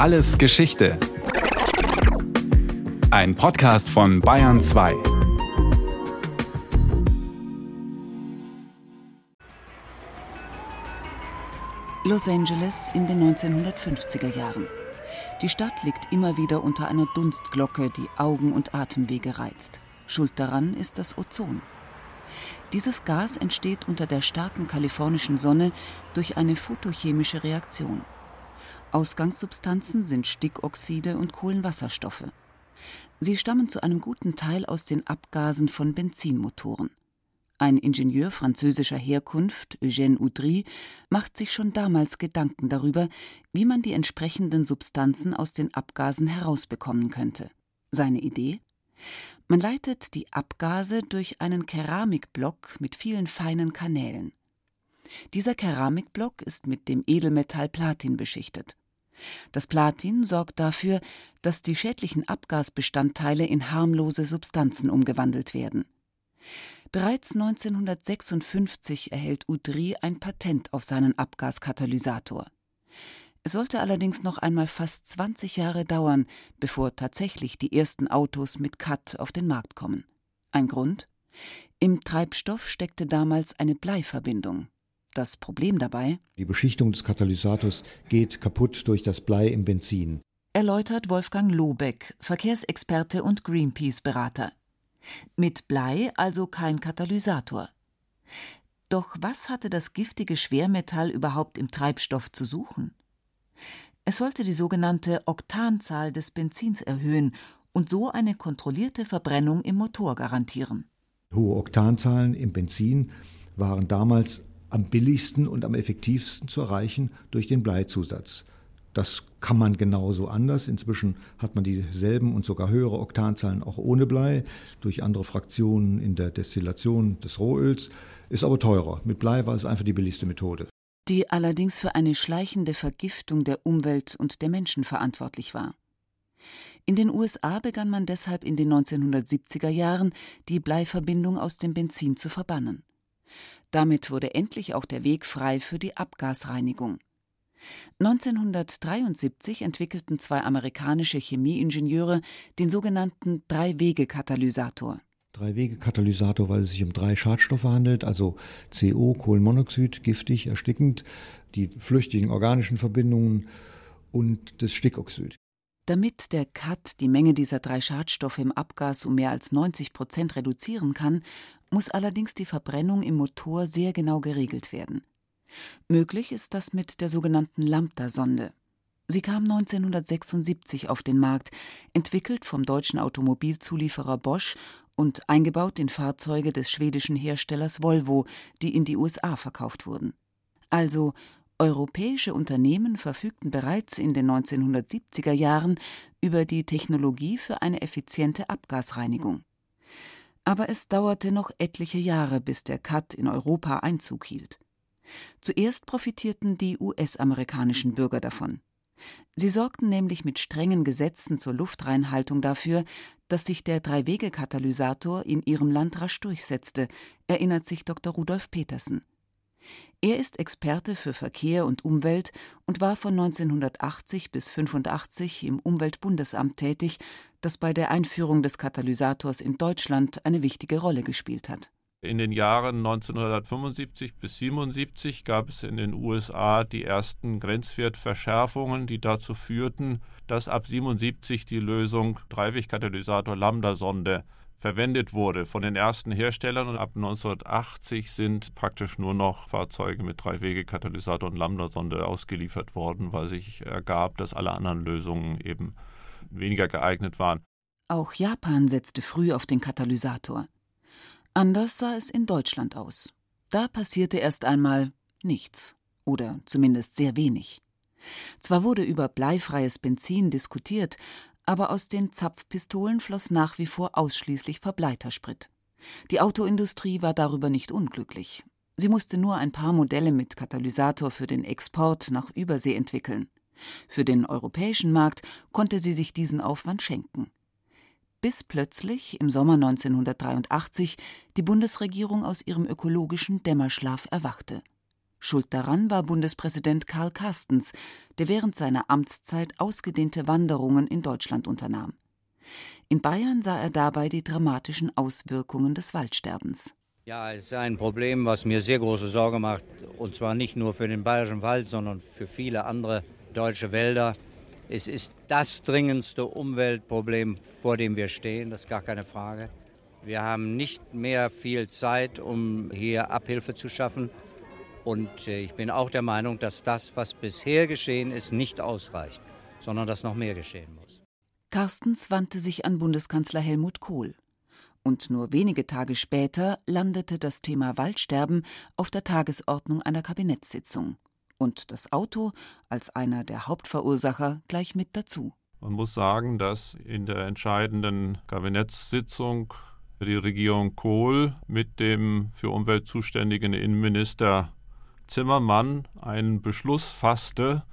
Alles Geschichte. Ein Podcast von Bayern 2. Los Angeles in den 1950er Jahren. Die Stadt liegt immer wieder unter einer Dunstglocke, die Augen und Atemwege reizt. Schuld daran ist das Ozon. Dieses Gas entsteht unter der starken kalifornischen Sonne durch eine photochemische Reaktion. Ausgangssubstanzen sind Stickoxide und Kohlenwasserstoffe. Sie stammen zu einem guten Teil aus den Abgasen von Benzinmotoren. Ein Ingenieur französischer Herkunft, Eugène Oudry, macht sich schon damals Gedanken darüber, wie man die entsprechenden Substanzen aus den Abgasen herausbekommen könnte. Seine Idee? Man leitet die Abgase durch einen Keramikblock mit vielen feinen Kanälen. Dieser Keramikblock ist mit dem Edelmetall Platin beschichtet. Das Platin sorgt dafür, dass die schädlichen Abgasbestandteile in harmlose Substanzen umgewandelt werden. Bereits 1956 erhält Udry ein Patent auf seinen Abgaskatalysator. Es sollte allerdings noch einmal fast 20 Jahre dauern, bevor tatsächlich die ersten Autos mit CAT auf den Markt kommen. Ein Grund? Im Treibstoff steckte damals eine Bleiverbindung. Das Problem dabei? Die Beschichtung des Katalysators geht kaputt durch das Blei im Benzin. Erläutert Wolfgang Lobeck, Verkehrsexperte und Greenpeace-Berater. Mit Blei also kein Katalysator. Doch was hatte das giftige Schwermetall überhaupt im Treibstoff zu suchen? Es sollte die sogenannte Oktanzahl des Benzins erhöhen und so eine kontrollierte Verbrennung im Motor garantieren. Hohe Oktanzahlen im Benzin waren damals am billigsten und am effektivsten zu erreichen durch den Bleizusatz. Das kann man genauso anders. Inzwischen hat man dieselben und sogar höhere Oktanzahlen auch ohne Blei durch andere Fraktionen in der Destillation des Rohöls, ist aber teurer. Mit Blei war es einfach die billigste Methode die allerdings für eine schleichende Vergiftung der Umwelt und der Menschen verantwortlich war. In den USA begann man deshalb in den 1970er Jahren, die Bleiverbindung aus dem Benzin zu verbannen. Damit wurde endlich auch der Weg frei für die Abgasreinigung. 1973 entwickelten zwei amerikanische Chemieingenieure den sogenannten Drei-Wege-Katalysator. Drei-Wege-Katalysator, weil es sich um drei Schadstoffe handelt, also CO, Kohlenmonoxid, giftig, erstickend, die flüchtigen organischen Verbindungen und das Stickoxid. Damit der CAT die Menge dieser drei Schadstoffe im Abgas um mehr als 90 Prozent reduzieren kann, muss allerdings die Verbrennung im Motor sehr genau geregelt werden. Möglich ist das mit der sogenannten Lambda-Sonde. Sie kam 1976 auf den Markt, entwickelt vom deutschen Automobilzulieferer Bosch und eingebaut in Fahrzeuge des schwedischen Herstellers Volvo, die in die USA verkauft wurden. Also europäische Unternehmen verfügten bereits in den 1970er Jahren über die Technologie für eine effiziente Abgasreinigung. Aber es dauerte noch etliche Jahre, bis der CAT in Europa Einzug hielt. Zuerst profitierten die US-amerikanischen Bürger davon. Sie sorgten nämlich mit strengen Gesetzen zur Luftreinhaltung dafür, dass sich der Drei-Wege-Katalysator in ihrem Land rasch durchsetzte, erinnert sich Dr. Rudolf Petersen. Er ist Experte für Verkehr und Umwelt und war von 1980 bis 85 im Umweltbundesamt tätig, das bei der Einführung des Katalysators in Deutschland eine wichtige Rolle gespielt hat. In den Jahren 1975 bis 77 gab es in den USA die ersten Grenzwertverschärfungen, die dazu führten, dass ab 77 die Lösung Dreiwegkatalysator Lambda-Sonde verwendet wurde von den ersten Herstellern und ab 1980 sind praktisch nur noch Fahrzeuge mit Dreiwegekatalysator und Lambda-Sonde ausgeliefert worden, weil sich ergab, dass alle anderen Lösungen eben weniger geeignet waren. Auch Japan setzte früh auf den Katalysator. Anders sah es in Deutschland aus. Da passierte erst einmal nichts oder zumindest sehr wenig. Zwar wurde über bleifreies Benzin diskutiert, aber aus den Zapfpistolen floss nach wie vor ausschließlich Verbleitersprit. Die Autoindustrie war darüber nicht unglücklich. Sie musste nur ein paar Modelle mit Katalysator für den Export nach Übersee entwickeln. Für den europäischen Markt konnte sie sich diesen Aufwand schenken bis plötzlich im Sommer 1983 die Bundesregierung aus ihrem ökologischen Dämmerschlaf erwachte. Schuld daran war Bundespräsident Karl Carstens, der während seiner Amtszeit ausgedehnte Wanderungen in Deutschland unternahm. In Bayern sah er dabei die dramatischen Auswirkungen des Waldsterbens. Ja, es ist ein Problem, was mir sehr große Sorge macht, und zwar nicht nur für den bayerischen Wald, sondern für viele andere deutsche Wälder. Es ist das dringendste Umweltproblem, vor dem wir stehen, das ist gar keine Frage. Wir haben nicht mehr viel Zeit, um hier Abhilfe zu schaffen. Und äh, ich bin auch der Meinung, dass das, was bisher geschehen ist, nicht ausreicht, sondern dass noch mehr geschehen muss. Carstens wandte sich an Bundeskanzler Helmut Kohl. Und nur wenige Tage später landete das Thema Waldsterben auf der Tagesordnung einer Kabinettssitzung. Und das Auto als einer der Hauptverursacher gleich mit dazu. Man muss sagen, dass in der entscheidenden Kabinettssitzung die Regierung Kohl mit dem für Umwelt zuständigen Innenminister Zimmermann einen Beschluss fasste,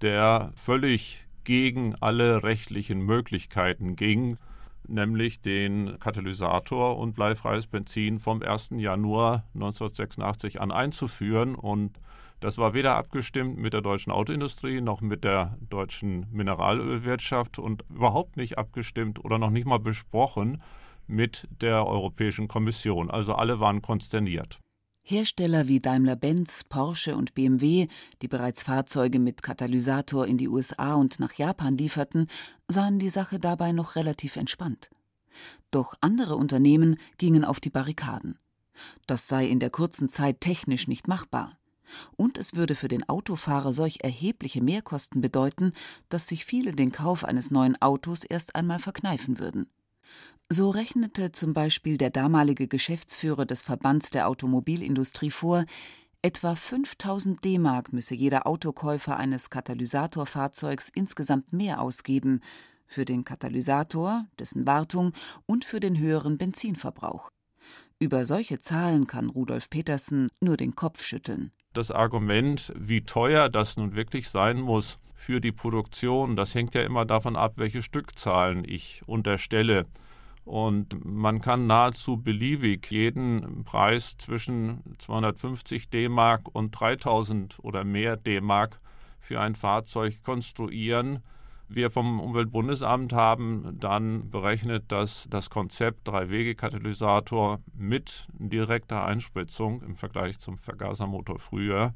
der völlig gegen alle rechtlichen Möglichkeiten ging, nämlich den Katalysator und bleifreies Benzin vom 1. Januar 1986 an einzuführen. Und das war weder abgestimmt mit der deutschen Autoindustrie noch mit der deutschen Mineralölwirtschaft und überhaupt nicht abgestimmt oder noch nicht mal besprochen mit der Europäischen Kommission. Also alle waren konsterniert. Hersteller wie Daimler-Benz, Porsche und BMW, die bereits Fahrzeuge mit Katalysator in die USA und nach Japan lieferten, sahen die Sache dabei noch relativ entspannt. Doch andere Unternehmen gingen auf die Barrikaden. Das sei in der kurzen Zeit technisch nicht machbar. Und es würde für den Autofahrer solch erhebliche Mehrkosten bedeuten, dass sich viele den Kauf eines neuen Autos erst einmal verkneifen würden. So rechnete zum Beispiel der damalige Geschäftsführer des Verbands der Automobilindustrie vor, etwa 5000 D-Mark müsse jeder Autokäufer eines Katalysatorfahrzeugs insgesamt mehr ausgeben für den Katalysator, dessen Wartung und für den höheren Benzinverbrauch. Über solche Zahlen kann Rudolf Petersen nur den Kopf schütteln. Das Argument, wie teuer das nun wirklich sein muss für die Produktion, das hängt ja immer davon ab, welche Stückzahlen ich unterstelle. Und man kann nahezu beliebig jeden Preis zwischen 250 D-Mark und 3000 oder mehr D-Mark für ein Fahrzeug konstruieren. Wir vom Umweltbundesamt haben dann berechnet, dass das Konzept Drei-Wege-Katalysator mit direkter Einspritzung im Vergleich zum Vergasermotor früher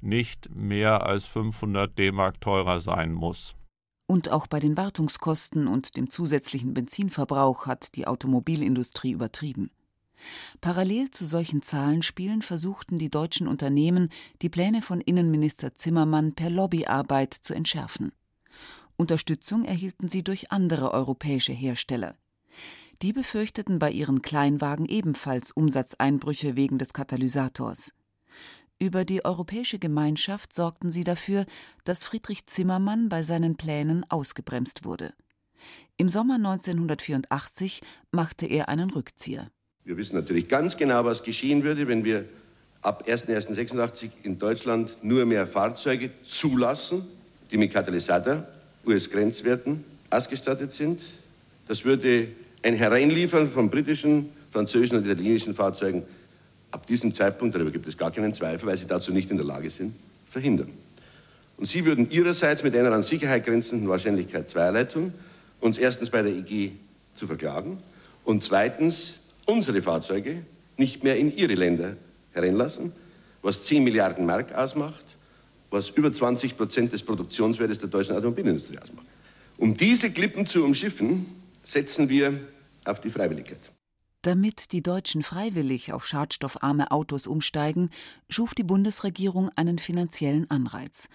nicht mehr als 500 D-Mark teurer sein muss. Und auch bei den Wartungskosten und dem zusätzlichen Benzinverbrauch hat die Automobilindustrie übertrieben. Parallel zu solchen Zahlenspielen versuchten die deutschen Unternehmen, die Pläne von Innenminister Zimmermann per Lobbyarbeit zu entschärfen. Unterstützung erhielten sie durch andere europäische Hersteller. Die befürchteten bei ihren Kleinwagen ebenfalls Umsatzeinbrüche wegen des Katalysators. Über die Europäische Gemeinschaft sorgten sie dafür, dass Friedrich Zimmermann bei seinen Plänen ausgebremst wurde. Im Sommer 1984 machte er einen Rückzieher. Wir wissen natürlich ganz genau, was geschehen würde, wenn wir ab 01.01.86 in Deutschland nur mehr Fahrzeuge zulassen, die mit Katalysator, US-Grenzwerten ausgestattet sind. Das würde ein Hereinliefern von britischen, französischen und italienischen Fahrzeugen ab diesem Zeitpunkt, darüber gibt es gar keinen Zweifel, weil sie dazu nicht in der Lage sind, verhindern. Und Sie würden Ihrerseits mit einer an Sicherheit grenzenden Wahrscheinlichkeit zweierlei tun, uns erstens bei der EG zu verklagen und zweitens unsere Fahrzeuge nicht mehr in Ihre Länder hereinlassen, was 10 Milliarden Mark ausmacht, was über 20 Prozent des Produktionswertes der deutschen Automobilindustrie ausmacht. Um diese Klippen zu umschiffen, setzen wir auf die Freiwilligkeit. Damit die Deutschen freiwillig auf schadstoffarme Autos umsteigen, schuf die Bundesregierung einen finanziellen Anreiz,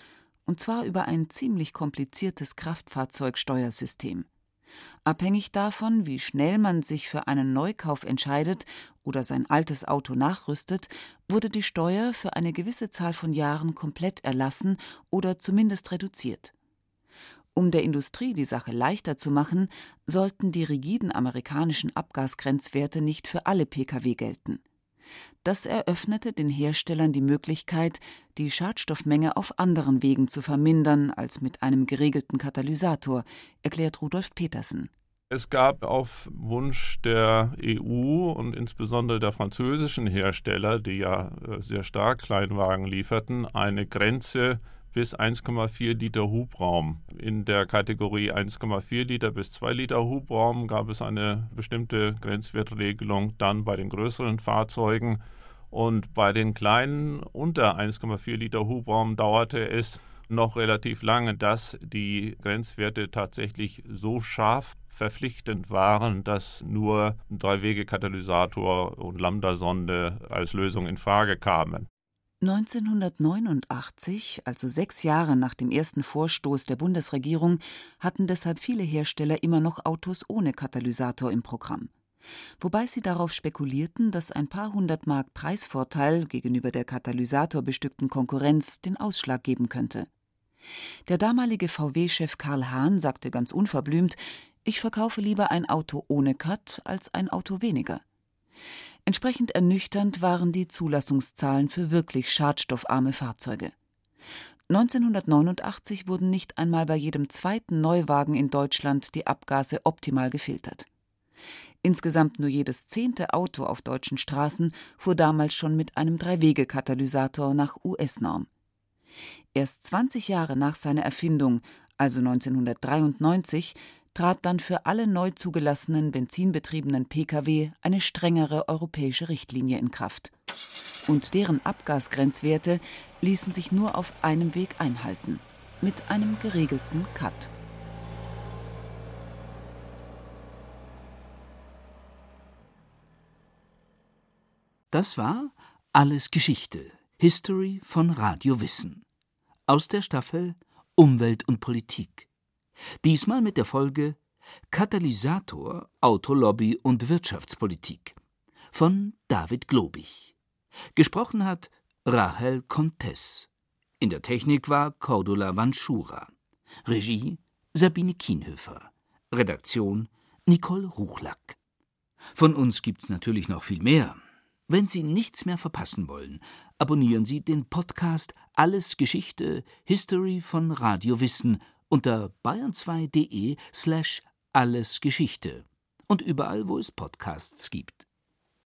und zwar über ein ziemlich kompliziertes Kraftfahrzeugsteuersystem. Abhängig davon, wie schnell man sich für einen Neukauf entscheidet oder sein altes Auto nachrüstet, wurde die Steuer für eine gewisse Zahl von Jahren komplett erlassen oder zumindest reduziert. Um der Industrie die Sache leichter zu machen, sollten die rigiden amerikanischen Abgasgrenzwerte nicht für alle Pkw gelten. Das eröffnete den Herstellern die Möglichkeit, die Schadstoffmenge auf anderen Wegen zu vermindern als mit einem geregelten Katalysator, erklärt Rudolf Petersen. Es gab auf Wunsch der EU und insbesondere der französischen Hersteller, die ja äh, sehr stark Kleinwagen lieferten, eine Grenze bis 1,4 Liter Hubraum. In der Kategorie 1,4 Liter bis 2 Liter Hubraum gab es eine bestimmte Grenzwertregelung dann bei den größeren Fahrzeugen. Und bei den kleinen unter 1,4 Liter Hubraum dauerte es noch relativ lange, dass die Grenzwerte tatsächlich so scharf verpflichtend waren, dass nur Drei-Wege-Katalysator und Lambda-Sonde als Lösung in Frage kamen. 1989, also sechs Jahre nach dem ersten Vorstoß der Bundesregierung, hatten deshalb viele Hersteller immer noch Autos ohne Katalysator im Programm. Wobei sie darauf spekulierten, dass ein paar hundert Mark Preisvorteil gegenüber der katalysatorbestückten Konkurrenz den Ausschlag geben könnte. Der damalige VW-Chef Karl Hahn sagte ganz unverblümt, ich verkaufe lieber ein Auto ohne Cut als ein Auto weniger. Entsprechend ernüchternd waren die Zulassungszahlen für wirklich schadstoffarme Fahrzeuge. 1989 wurden nicht einmal bei jedem zweiten Neuwagen in Deutschland die Abgase optimal gefiltert. Insgesamt nur jedes zehnte Auto auf deutschen Straßen fuhr damals schon mit einem Drei-Wege-Katalysator nach US-Norm. Erst 20 Jahre nach seiner Erfindung, also 1993, trat dann für alle neu zugelassenen benzinbetriebenen Pkw eine strengere europäische Richtlinie in Kraft. Und deren Abgasgrenzwerte ließen sich nur auf einem Weg einhalten, mit einem geregelten Cut. Das war Alles Geschichte, History von Radio Wissen. Aus der Staffel Umwelt und Politik. Diesmal mit der Folge Katalysator, Autolobby und Wirtschaftspolitik von David Globig. Gesprochen hat Rahel Contes. In der Technik war Cordula Vanschura. Regie Sabine Kienhöfer. Redaktion Nicole Ruchlack. Von uns gibt's natürlich noch viel mehr. Wenn Sie nichts mehr verpassen wollen, abonnieren Sie den Podcast Alles Geschichte, History von Radio Wissen unter bayern2.de slash allesgeschichte und überall, wo es Podcasts gibt.